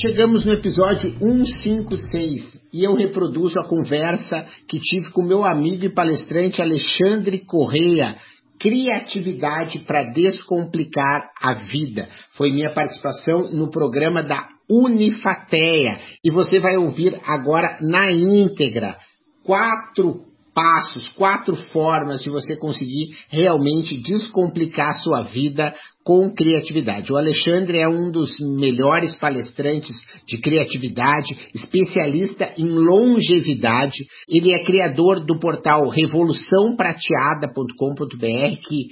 Chegamos no episódio 156 e eu reproduzo a conversa que tive com meu amigo e palestrante Alexandre Correia. Criatividade para descomplicar a vida. Foi minha participação no programa da Unifateia e você vai ouvir agora na íntegra quatro passos, quatro formas de você conseguir realmente descomplicar a sua vida com criatividade. O Alexandre é um dos melhores palestrantes de criatividade, especialista em longevidade. Ele é criador do portal revoluçãoprateada.com.br que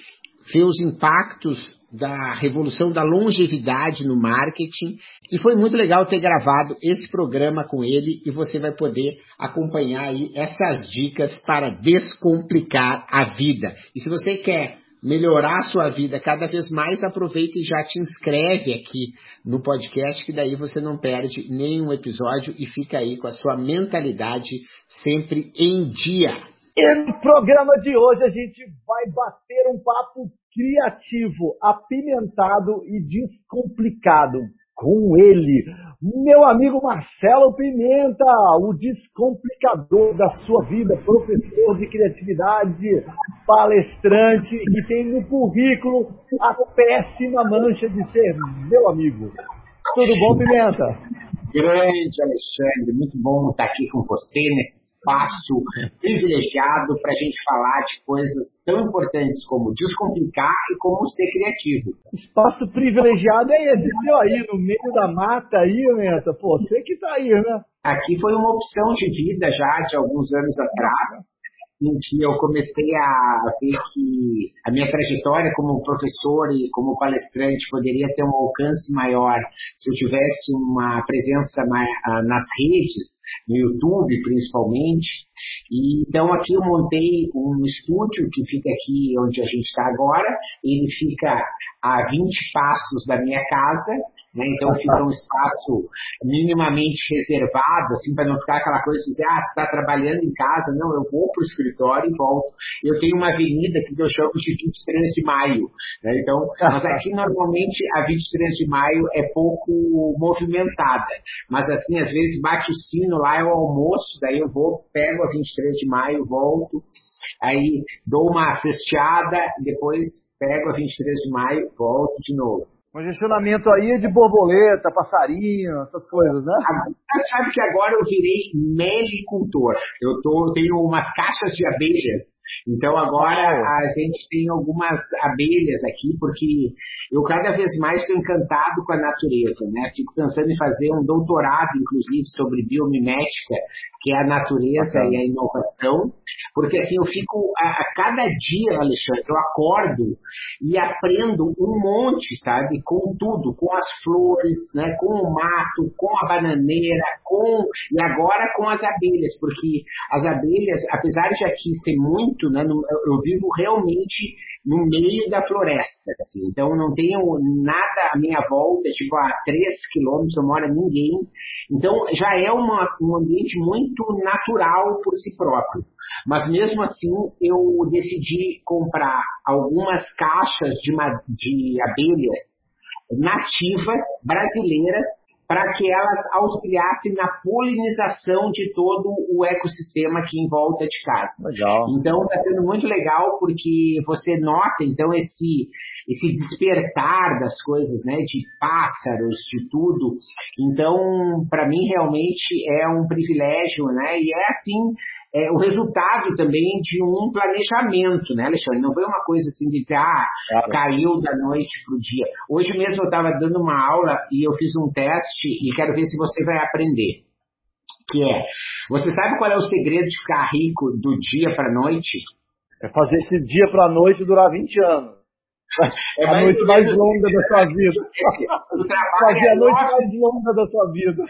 vê os impactos da revolução da longevidade no marketing e foi muito legal ter gravado esse programa com ele e você vai poder acompanhar aí essas dicas para descomplicar a vida. E se você quer melhorar a sua vida cada vez mais, aproveita e já te inscreve aqui no podcast, que daí você não perde nenhum episódio e fica aí com a sua mentalidade sempre em dia. E no programa de hoje a gente vai bater um papo criativo, apimentado e descomplicado com ele, meu amigo Marcelo Pimenta, o descomplicador da sua vida, professor de criatividade, palestrante e tem no currículo a péssima mancha de ser meu amigo. Tudo bom, Pimenta? Grande Alexandre, muito bom estar aqui com você nesse espaço privilegiado para a gente falar de coisas tão importantes como descomplicar e como ser criativo. Espaço privilegiado é esse aí, no meio da mata aí, Pimenta. Pô, você que tá aí, né? Aqui foi uma opção de vida já de alguns anos atrás, em que eu comecei a ver que a minha trajetória como professor e como palestrante poderia ter um alcance maior se eu tivesse uma presença nas redes, no YouTube principalmente. E, então aqui eu montei um estúdio que fica aqui onde a gente está agora. Ele fica a 20 passos da minha casa. Né? Então fica um espaço minimamente reservado, assim, para não ficar aquela coisa de dizer, ah, você está trabalhando em casa. Não, eu vou para o escritório e volto. Eu tenho uma avenida que eu chamo de 23 de maio. Né? Então, mas aqui normalmente a 23 de maio é pouco movimentada. Mas assim, às vezes bate o sino lá, é o almoço, daí eu vou, pego a 23 de maio, volto. Aí dou uma festeada, depois pego a 23 de maio, volto de novo. Congestionamento aí é de borboleta, passarinho, essas coisas, né? Agora, sabe que agora eu virei melicultor. Eu tô, tenho umas caixas de abelhas. Então agora a gente tem algumas abelhas aqui, porque eu cada vez mais estou encantado com a natureza, né? Fico pensando em fazer um doutorado, inclusive, sobre biomimética, que é a natureza e a inovação, porque assim eu fico a, a cada dia, Alexandre, eu acordo e aprendo um monte, sabe? Com tudo, com as flores, né? Com o mato, com a bananeira, com e agora com as abelhas, porque as abelhas, apesar de aqui ser muito, né? Eu, eu vivo realmente no meio da floresta, assim. Então não tenho nada à minha volta, tipo a 3 quilômetros não mora ninguém. Então já é uma, um ambiente muito natural por si próprio. Mas mesmo assim eu decidi comprar algumas caixas de, de abelhas nativas brasileiras para que elas auxiliassem na polinização de todo o ecossistema aqui em volta de casa. Legal. Então está sendo muito legal porque você nota então esse esse despertar das coisas, né, de pássaros, de tudo. Então, para mim realmente é um privilégio, né? E é assim, é, o resultado também de um planejamento, né, Alexandre? Não foi uma coisa assim de dizer, ah, claro. caiu da noite para o dia. Hoje mesmo eu estava dando uma aula e eu fiz um teste e quero ver se você vai aprender. Que é, você sabe qual é o segredo de ficar rico do dia para a noite? É fazer esse dia para a noite durar 20 anos. É a noite mais longa da sua vida. Tu Fazer a noite mais longa da sua vida.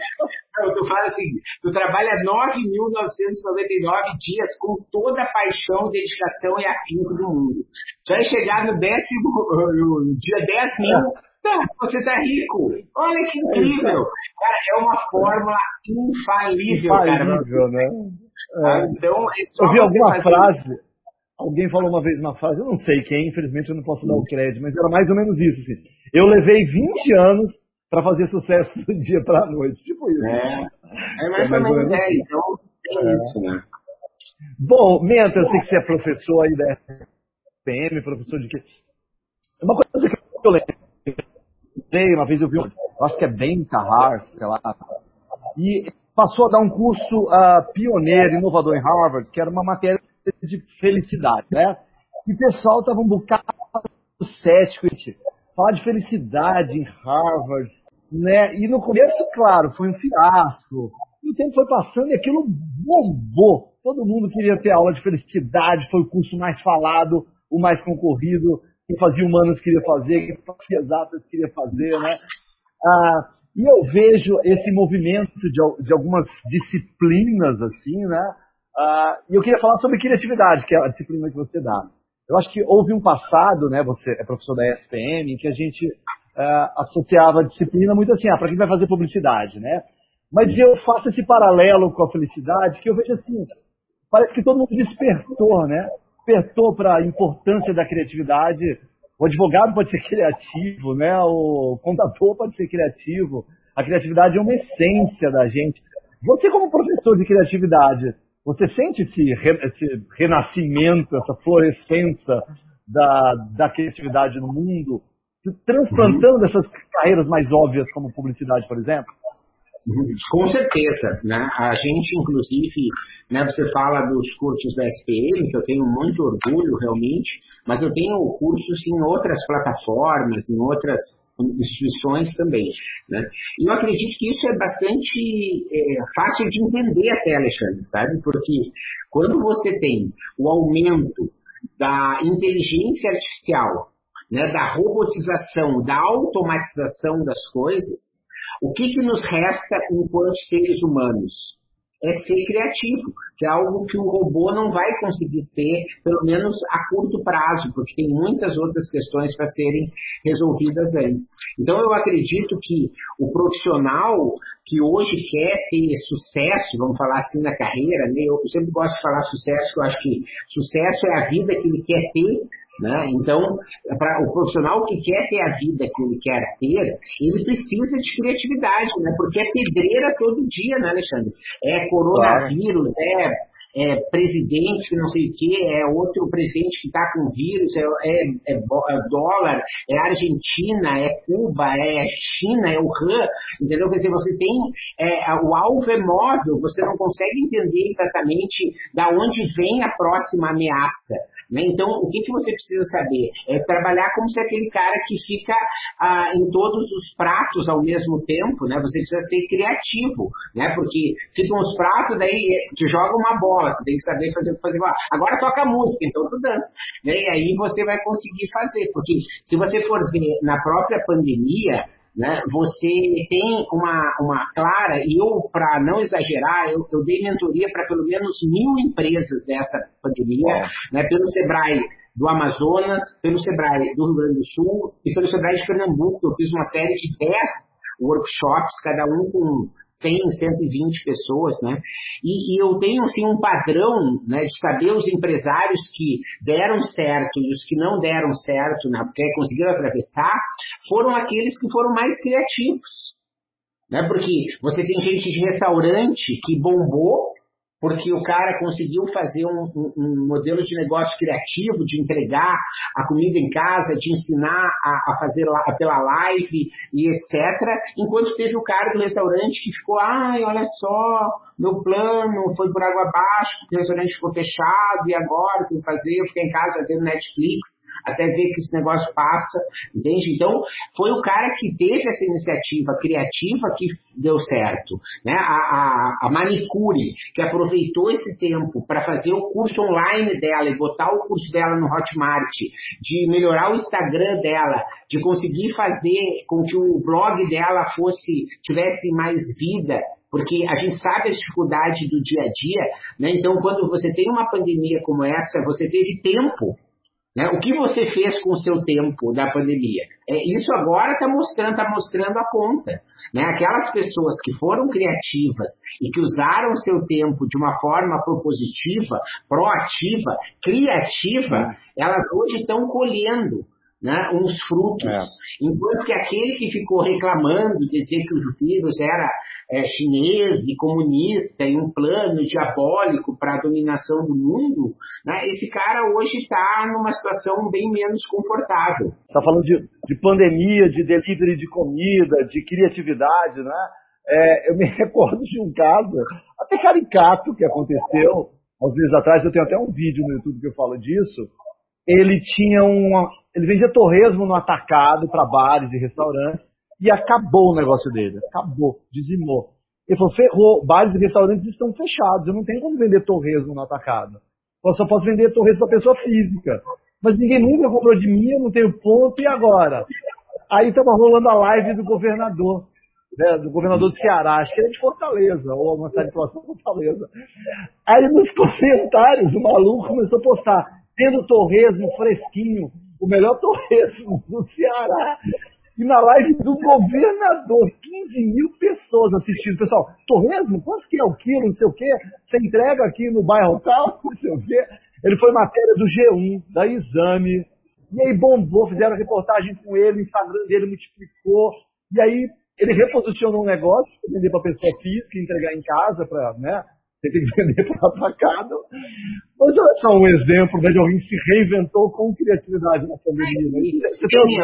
Não, tu fala assim, tu trabalha 9.999 dias com toda a paixão, dedicação e afinco do mundo. Tu vai chegar no décimo, no dia 10 mil, tá, você tá rico. Olha que incrível. Cara, é uma fórmula infalível, cara. Infalível, né? Ah, É. Então, é só Eu vi alguma fazer- frase, alguém falou uma vez uma frase, eu não sei quem, infelizmente eu não posso dar o crédito, mas era mais ou menos isso. Assim. Eu levei 20 anos para fazer sucesso do dia para a noite. Tipo isso. É, é mais É ou mais ou menos é. Então, é É. isso, né? Bom, Menta, eu sei que você é professor aí da SPM, professor de quê? Uma coisa que eu lembrei, uma vez eu vi um, eu acho que é Ben Carrar, sei lá, e passou a dar um curso ah, pioneiro, inovador em Harvard, que era uma matéria de felicidade, né? E o pessoal estava um bocado cético, gente. falar de felicidade em Harvard, né? E no começo, claro, foi um fiasco. E o tempo foi passando e aquilo bombou. Todo mundo queria ter aula de felicidade, foi o curso mais falado, o mais concorrido. Quem fazia humanas queria fazer, quem fazia exatas queria fazer, né? Ah, e eu vejo esse movimento de, de algumas disciplinas, assim, né? Ah, e eu queria falar sobre criatividade, que é a disciplina que você dá. Eu acho que houve um passado, né? Você é professor da ESPM, em que a gente ah, associava a disciplina muito assim, ah, para quem vai fazer publicidade, né? Mas eu faço esse paralelo com a felicidade, que eu vejo assim, parece que todo mundo despertou, né? Despertou para a importância da criatividade. O advogado pode ser criativo, né? O contador pode ser criativo. A criatividade é uma essência da gente. Você como professor de criatividade, você sente esse, esse renascimento, essa florescência da, da criatividade no mundo, transplantando essas carreiras mais óbvias como publicidade, por exemplo? Com certeza, né? A gente, inclusive, né, você fala dos cursos da SPM, que eu tenho muito orgulho realmente, mas eu tenho cursos em outras plataformas, em outras instituições também, né? E eu acredito que isso é bastante é, fácil de entender até, Alexandre, sabe? Porque quando você tem o aumento da inteligência artificial, né, da robotização, da automatização das coisas, o que, que nos resta enquanto seres humanos? É ser criativo, que é algo que o robô não vai conseguir ser, pelo menos a curto prazo, porque tem muitas outras questões para serem resolvidas antes. Então, eu acredito que o profissional que hoje quer ter sucesso, vamos falar assim, na carreira, né? eu sempre gosto de falar sucesso, eu acho que sucesso é a vida que ele quer ter, né? Então, para o profissional que quer ter a vida que ele quer ter, ele precisa de criatividade, né? porque é pedreira todo dia, né, Alexandre? É coronavírus, é, é presidente que não sei o que, é outro presidente que está com vírus, é, é, é é dólar, é Argentina, é Cuba, é China, é Wuhan, entendeu? Quer dizer, você tem, é, o alvo é móvel, você não consegue entender exatamente da onde vem a próxima ameaça. Né? Então, o que, que você precisa saber? É trabalhar como se aquele cara que fica ah, em todos os pratos ao mesmo tempo, né? Você precisa ser criativo, né? Porque ficam os pratos, daí te joga uma bola, tu tem que saber fazer fazer. Agora toca música, então tu dança. Né? E aí você vai conseguir fazer, porque se você for ver na própria pandemia, né, você tem uma, uma clara, e eu, para não exagerar, eu, eu dei mentoria para pelo menos mil empresas dessa pandemia, né, pelo Sebrae do Amazonas, pelo Sebrae do Rio Grande do Sul e pelo Sebrae de Pernambuco. Eu fiz uma série de 10 workshops, cada um com 100, 120 pessoas, né? E, e eu tenho assim um padrão, né, de saber os empresários que deram certo e os que não deram certo, né, porque conseguiram atravessar, foram aqueles que foram mais criativos, né? Porque você tem gente de restaurante que bombou porque o cara conseguiu fazer um, um- um modelo de negócio criativo, de entregar a comida em casa, de ensinar a, a fazer lá, pela live e etc. Enquanto teve o cara do restaurante que ficou, ai, olha só, meu plano foi por água abaixo, o restaurante ficou fechado, e agora o que fazer? Eu fiquei em casa vendo Netflix. Até ver que esse negócio passa, entende? Então, foi o cara que teve essa iniciativa criativa que deu certo, né? A, a, a manicure, que aproveitou esse tempo para fazer o curso online dela e botar o curso dela no Hotmart, de melhorar o Instagram dela, de conseguir fazer com que o blog dela fosse tivesse mais vida, porque a gente sabe a dificuldade do dia a dia, né? Então, quando você tem uma pandemia como essa, você teve tempo. Né? O que você fez com o seu tempo da pandemia? É, isso agora está mostrando, tá mostrando a conta. Né? Aquelas pessoas que foram criativas e que usaram o seu tempo de uma forma propositiva, proativa, criativa, elas hoje estão colhendo né, uns frutos. É. Enquanto que aquele que ficou reclamando, dizer que o vírus era é, chinês e comunista e um plano diabólico para a dominação do mundo, né, esse cara hoje está numa situação bem menos confortável. Está falando de, de, pandemia, de delivery de comida, de criatividade, né? É, eu me recordo de um caso, até caricato, que aconteceu uns meses atrás. Eu tenho até um vídeo no YouTube que eu falo disso. Ele tinha uma, ele vendia torresmo no atacado para bares e restaurantes e acabou o negócio dele. Acabou, dizimou. Ele falou, ferrou, bares e restaurantes estão fechados, eu não tenho como vender torresmo no atacado. Eu só posso vender torresmo para pessoa física. Mas ninguém nunca comprou de mim, eu não tenho ponto, e agora? Aí estava rolando a live do governador, né, do governador do Ceará, acho que ele é de Fortaleza, ou uma cidade próxima de Fortaleza. Aí nos comentários o maluco começou a postar, tendo torresmo fresquinho, o melhor torresmo do Ceará. E na live do governador, 15 mil pessoas assistindo. Pessoal, torresmo, quanto que é o quilo, não sei o quê? Você entrega aqui no bairro tal, não sei o quê. Ele foi matéria do G1, da Exame. E aí bombou, fizeram reportagem com ele, o Instagram dele multiplicou. E aí ele reposicionou um negócio, vender para pessoa física, entregar em casa, para, né? Você tem que vender para atacado. Mas olha só um exemplo né, de alguém que se reinventou com criatividade na pandemia. Né? Você tem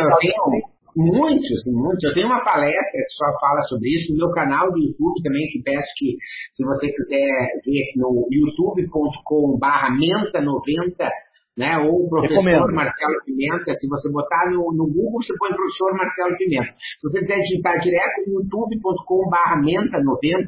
Muitos, muitos. Eu tenho uma palestra que só fala sobre isso no meu canal do YouTube também, que peço que, se você quiser ver no youtube.com/barra menta90, né? Ou o professor Recomendo. Marcelo Pimenta, se você botar no, no Google, você põe professor Marcelo Pimenta. Se você quiser digitar direto no youtube.com.br menta90,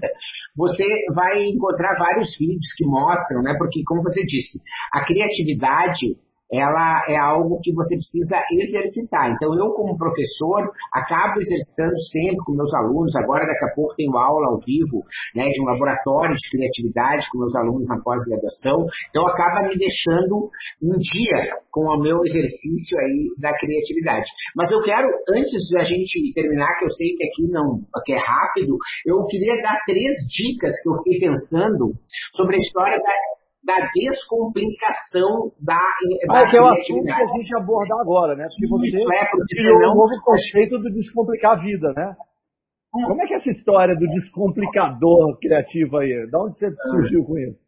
você vai encontrar vários vídeos que mostram, né? Porque, como você disse, a criatividade ela é algo que você precisa exercitar. Então, eu, como professor, acabo exercitando sempre com meus alunos. Agora, daqui a pouco, tenho aula ao vivo né, de um laboratório de criatividade com meus alunos na pós-graduação. Então, acaba me deixando um dia com o meu exercício aí da criatividade. Mas eu quero, antes de a gente terminar, que eu sei que aqui não que é rápido, eu queria dar três dicas que eu fiquei pensando sobre a história da da descomplicação da, da ah, que é o assunto que a gente aborda agora, né? Porque você Isso é, porque criou senão... um novo conceito do descomplicar a vida, né? Hum. Como é que é essa história do descomplicador criativo aí? Da onde você ah. surgiu com isso?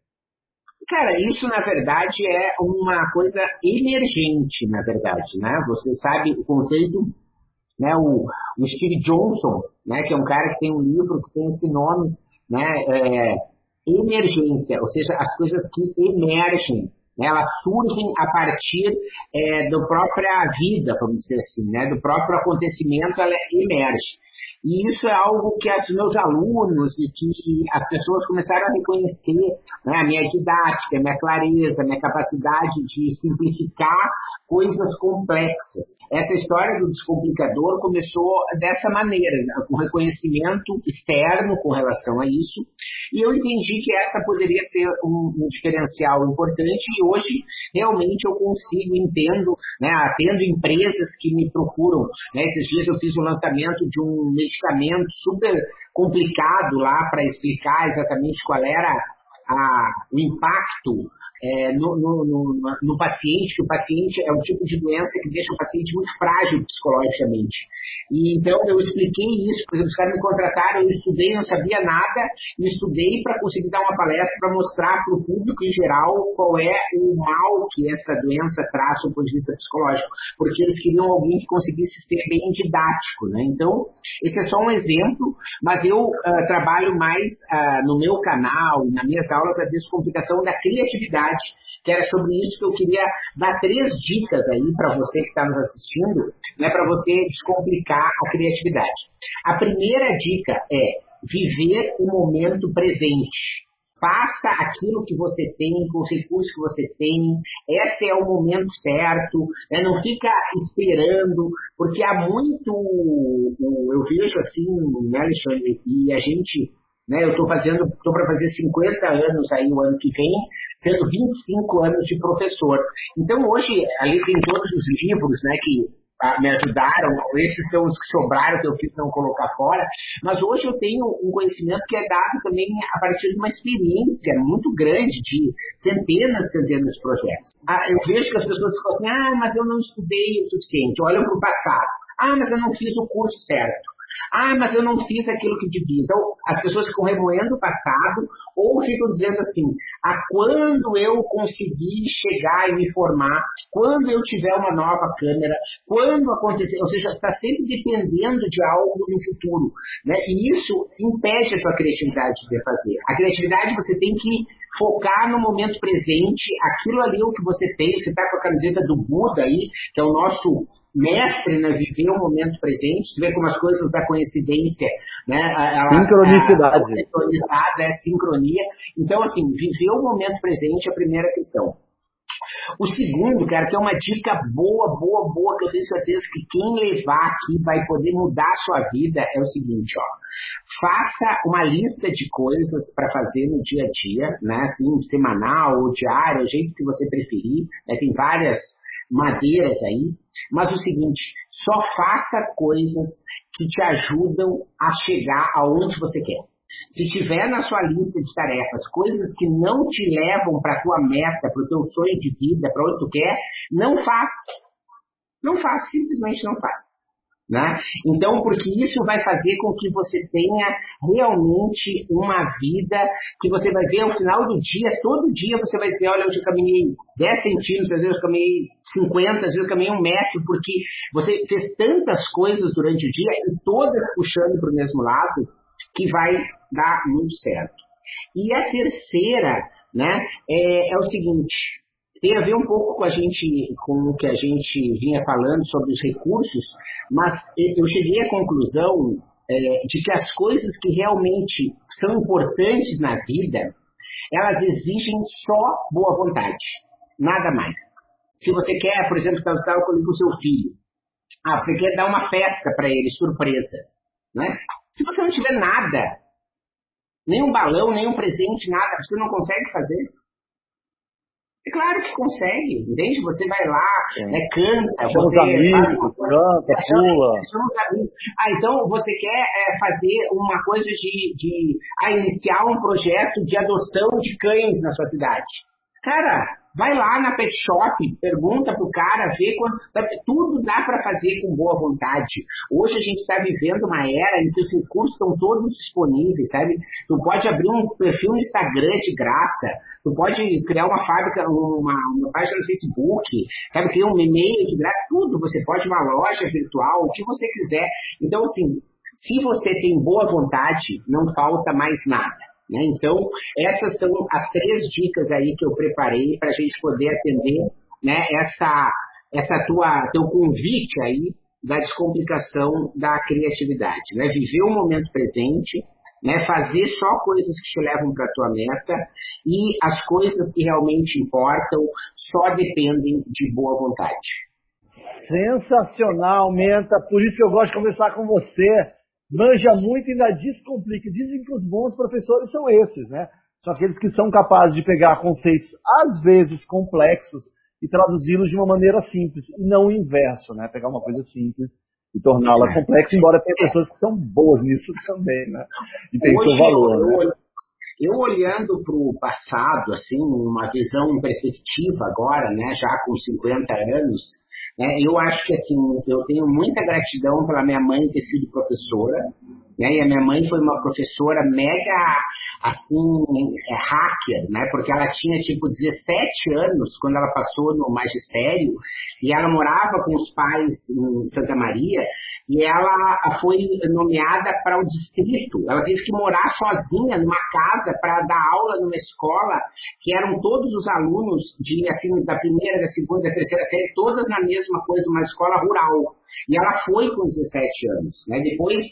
Cara, isso na verdade é uma coisa emergente, na verdade, né? Você sabe o conceito, né? O, o Steve Johnson, né? Que é um cara que tem um livro que tem esse nome, né? É, emergência, ou seja, as coisas que emergem, né, elas surgem a partir é, da própria vida, vamos dizer assim, né, do próprio acontecimento, ela emerge. E isso é algo que os meus alunos e que as pessoas começaram a reconhecer, né, a minha didática, a minha clareza, a minha capacidade de simplificar coisas complexas. Essa história do descomplicador começou dessa maneira, né, com reconhecimento externo com relação a isso, e eu entendi que essa poderia ser um, um diferencial importante e hoje realmente eu consigo, entendo, né, atendo empresas que me procuram. Né, esses dias eu fiz o lançamento de um medicamento super complicado lá para explicar exatamente qual era a, o impacto é, no, no, no, no, paciente, que o paciente é um tipo de doença que deixa o paciente muito frágil psicologicamente. E então eu expliquei isso, por exemplo, os caras me contrataram, eu estudei, não sabia nada, estudei para conseguir dar uma palestra para mostrar para o público em geral qual é o mal que essa doença traz do ponto de vista psicológico, porque eles queriam alguém que conseguisse ser bem didático. Né? Então, esse é só um exemplo, mas eu uh, trabalho mais uh, no meu canal e nas minhas aulas a descomplicação da criatividade que era sobre isso que eu queria dar três dicas aí para você que está nos assistindo, né, para você descomplicar a criatividade. A primeira dica é viver o momento presente. Faça aquilo que você tem, com os recursos que você tem. Esse é o momento certo. Né? Não fica esperando, porque há muito. Eu vejo assim, né, Alexandre, e a gente né? Eu estou fazendo, estou para fazer 50 anos aí o ano que vem, sendo 25 anos de professor. Então hoje, ali tem todos os livros, né, que ah, me ajudaram, esses são os que sobraram que eu quis não colocar fora, mas hoje eu tenho um conhecimento que é dado também a partir de uma experiência muito grande de centenas e centenas de projetos. Ah, eu vejo que as pessoas ficam assim, ah, mas eu não estudei o suficiente, olham para o passado. Ah, mas eu não fiz o curso certo. Ah, mas eu não fiz aquilo que devia. Então, as pessoas ficam remoendo o passado ou ficam dizendo assim: ah, quando eu conseguir chegar e me formar, quando eu tiver uma nova câmera, quando acontecer, ou seja, está sempre dependendo de algo no futuro. Né? E isso impede a sua criatividade de fazer. A criatividade você tem que focar no momento presente, aquilo ali é o que você tem. Você está com a camiseta do Buda aí, que é o nosso mestre né, viver o momento presente, tu vê como as coisas da coincidência, né? Sincronicidade. A, é sincronia. Então, assim, viver o momento presente é a primeira questão. O segundo, cara, que é uma dica boa, boa, boa, que eu tenho certeza que quem levar aqui vai poder mudar a sua vida, é o seguinte, ó. Faça uma lista de coisas para fazer no dia a dia, né? Assim, semanal ou diário, o jeito que você preferir. Né? Tem várias madeiras aí, mas o seguinte, só faça coisas que te ajudam a chegar aonde você quer. Se tiver na sua lista de tarefas coisas que não te levam para a tua meta, para o teu sonho de vida, para onde tu quer, não faça. Não faça, simplesmente não faça. Né? Então, porque isso vai fazer com que você tenha realmente uma vida que você vai ver ao final do dia, todo dia você vai dizer, olha, hoje eu caminhei 10 centímetros, às vezes eu caminhei 50, às vezes eu caminhei um metro, porque você fez tantas coisas durante o dia e todas puxando para o mesmo lado, que vai dar muito certo. E a terceira, né, é, é o seguinte, tem a ver um pouco com a gente, com o que a gente vinha falando sobre os recursos, mas eu cheguei à conclusão é, de que as coisas que realmente são importantes na vida, elas exigem só boa vontade, nada mais. Se você quer, por exemplo, estar com o seu filho, ah, você quer dar uma festa para ele, surpresa, né? Se você não tiver nada, nem um balão, nem um presente, nada, você não consegue fazer. É claro que consegue, entende? Você vai lá, né, canta, chama você amigos, canta, pula. Ah, então você quer é, fazer uma coisa de, de ah, iniciar um projeto de adoção de cães na sua cidade. Cara, Vai lá na pet shop, pergunta pro cara, vê quanto. Sabe, tudo dá para fazer com boa vontade. Hoje a gente está vivendo uma era em que os recursos estão todos disponíveis, sabe? Tu pode abrir um perfil no Instagram de graça, tu pode criar uma fábrica, uma, uma página no Facebook, sabe? Criar um e-mail de graça, tudo. Você pode uma loja virtual, o que você quiser. Então, assim, se você tem boa vontade, não falta mais nada. Né? Então, essas são as três dicas aí que eu preparei para a gente poder atender né, essa, essa tua, teu convite aí da descomplicação da criatividade. Né? Viver o momento presente, né? fazer só coisas que te levam para a tua meta e as coisas que realmente importam só dependem de boa vontade. Sensacional, Menta. Por isso que eu gosto de conversar com você manja muito e ainda descomplica. Dizem que os bons professores são esses, né? São aqueles que são capazes de pegar conceitos, às vezes complexos, e traduzi-los de uma maneira simples, e não o inverso, né? Pegar uma coisa simples e torná-la complexa, embora tenha pessoas que são boas nisso também, né? E tem Hoje, seu valor, eu, né? Eu olhando para o passado, assim, uma visão perspectiva agora, né, já com 50 anos, é, eu acho que assim, eu tenho muita gratidão pela minha mãe ter sido professora, né? E a minha mãe foi uma professora mega, assim, é, hacker, né? Porque ela tinha, tipo, 17 anos quando ela passou no magistério e ela morava com os pais em Santa Maria e ela foi nomeada para o distrito. Ela teve que morar sozinha numa casa para dar aula numa escola que eram todos os alunos de assim da primeira, da segunda, da terceira série, todas na mesma coisa, uma escola rural. E ela foi com 17 anos. Né? Depois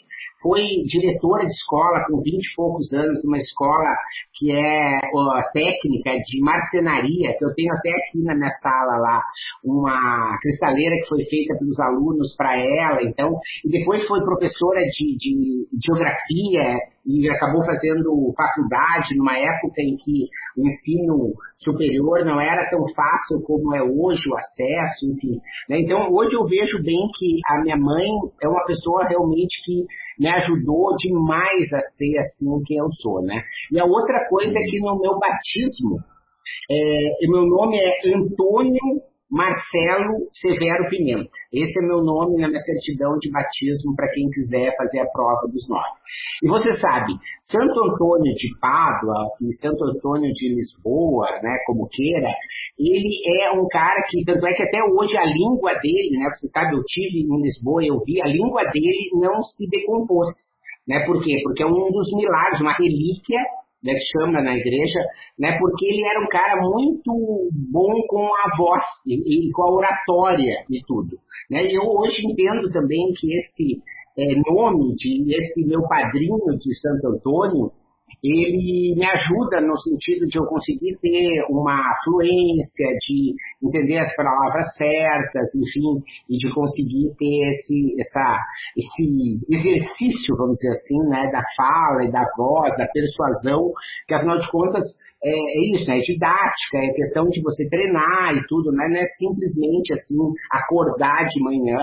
foi diretora de escola com 20 e poucos anos, numa escola que é ó, técnica de marcenaria, que eu tenho até aqui na minha sala lá, uma cristaleira que foi feita pelos alunos para ela, então, e depois foi professora de, de geografia e acabou fazendo faculdade numa época em que o ensino superior não era tão fácil como é hoje o acesso, enfim. Né? Então, hoje eu vejo bem que a minha mãe é uma pessoa realmente que me ajudou demais a ser assim quem eu sou, né? E a outra coisa é que no meu batismo, é, meu nome é Antônio Marcelo Severo Pimenta. Esse é meu nome na minha certidão de batismo para quem quiser fazer a prova dos nomes. E você sabe, Santo Antônio de Pádua e Santo Antônio de Lisboa, né, como queira, ele é um cara que, tanto é que até hoje a língua dele, né, você sabe, eu tive em Lisboa, eu vi, a língua dele não se decompôs. Né? Por quê? Porque é um dos milagres, uma relíquia né, que chama na igreja, né, porque ele era um cara muito bom com a voz e, e com a oratória e tudo. Né? Eu hoje entendo também que esse é, nome de esse meu padrinho de Santo Antônio, ele me ajuda no sentido de eu conseguir ter uma fluência, de entender as palavras certas, enfim, e de conseguir ter esse, essa, esse exercício, vamos dizer assim, né, da fala e da voz, da persuasão, que afinal de contas é, é isso, né, é didática, é questão de você treinar e tudo, né, não é simplesmente assim acordar de manhã,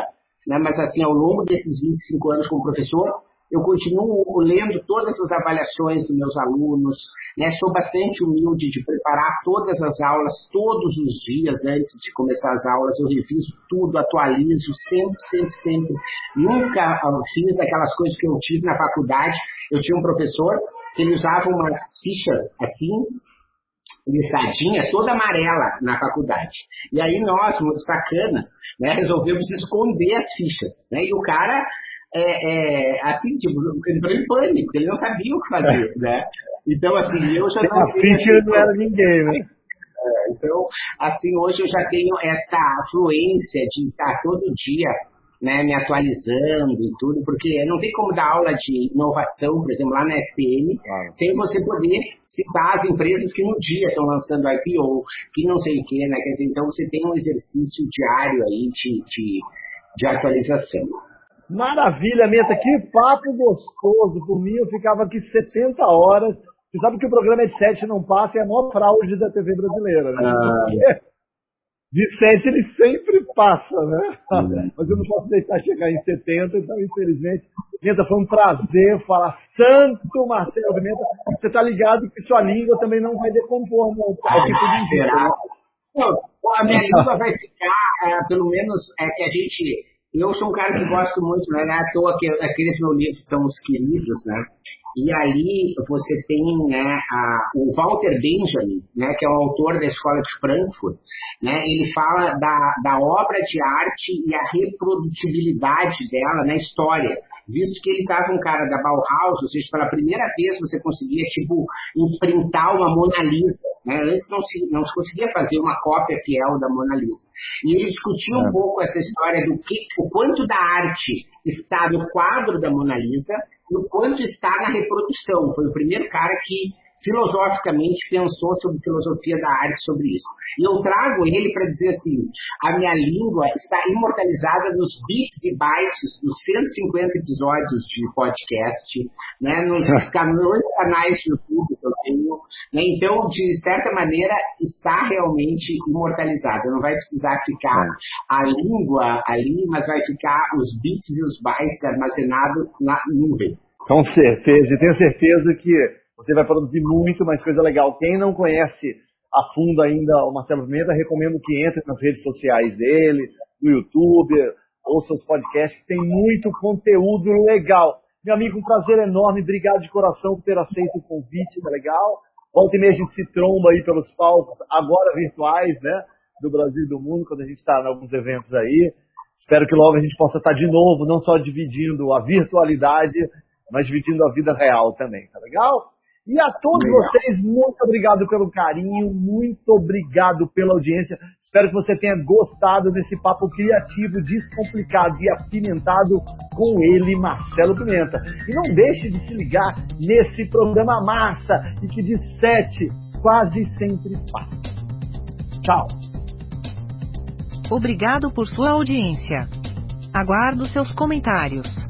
né, mas assim, ao longo desses 25 anos como professor, eu continuo lendo todas as avaliações dos meus alunos, né? sou bastante humilde de preparar todas as aulas, todos os dias antes de começar as aulas, eu reviso tudo, atualizo, sempre, sempre, sempre. Nunca ah, fiz aquelas coisas que eu tive na faculdade. Eu tinha um professor que ele usava umas fichas assim, listadinha toda amarela na faculdade. E aí nós, muito sacanas, né, resolvemos esconder as fichas. Né? E o cara é, é, assim, tipo, entrou em pânico, ele não sabia o que fazer, né? Então, assim, eu já A ficha não era ninguém, né? É, então, assim, hoje eu já tenho essa fluência de estar todo dia né, me atualizando e tudo, porque não tem como dar aula de inovação, por exemplo, lá na SPM, claro. sem você poder citar as empresas que no dia estão lançando IPO, que não sei o que, né? Quer dizer, então você tem um exercício diário aí de, de, de atualização. Maravilha, Meta, que papo gostoso. Por mim, eu ficava aqui 70 horas. Você sabe que o programa de 7 não passa, é a maior fraude da TV brasileira, né? Ah. De 7 ele sempre passa, né? Uhum. Mas eu não posso deixar chegar em 70, então, infelizmente. Meta, foi um prazer falar santo Marcelo Meta. Você tá ligado que sua língua também não vai decompor, não. Ah, será? a minha língua vai ficar, é, pelo menos, é que a gente eu sou um cara que gosto muito, né? Não é à toa que aqueles meus livros são os queridos, né? E ali você tem né, a, o Walter Benjamin, né, que é o autor da Escola de Frankfurt, né, ele fala da, da obra de arte e a reprodutibilidade dela na história visto que ele estava um cara da Bauhaus, ou seja, pela primeira vez você conseguia, tipo, imprintar uma Mona Lisa, né? Antes não se, não se conseguia fazer uma cópia fiel da Mona Lisa. E ele discutia um é. pouco essa história do que, o quanto da arte está no quadro da Mona Lisa e o quanto está na reprodução. Foi o primeiro cara que filosoficamente pensou sobre filosofia da arte sobre isso. E eu trago ele para dizer assim: a minha língua está imortalizada nos bits e bytes dos 150 episódios de podcast, né, nos canais de YouTube. Né, então, de certa maneira, está realmente imortalizada. Não vai precisar ficar é. a língua ali, mas vai ficar os bits e os bytes armazenados na nuvem. Com certeza, e tenho certeza que você vai produzir muito mais coisa legal. Quem não conhece a fundo ainda o Marcelo Pimenta, recomendo que entre nas redes sociais dele, no YouTube, ouça os podcasts, tem muito conteúdo legal. Meu amigo, um prazer enorme. Obrigado de coração por ter aceito o convite, tá legal? Volta e meia a gente se tromba aí pelos palcos, agora virtuais, né? Do Brasil e do mundo, quando a gente está em alguns eventos aí. Espero que logo a gente possa estar de novo, não só dividindo a virtualidade, mas dividindo a vida real também, tá legal? E a todos Legal. vocês, muito obrigado pelo carinho, muito obrigado pela audiência. Espero que você tenha gostado desse papo criativo, descomplicado e apimentado com ele, Marcelo Pimenta. E não deixe de se ligar nesse programa massa e que de sete quase sempre passa. Tchau. Obrigado por sua audiência. Aguardo seus comentários.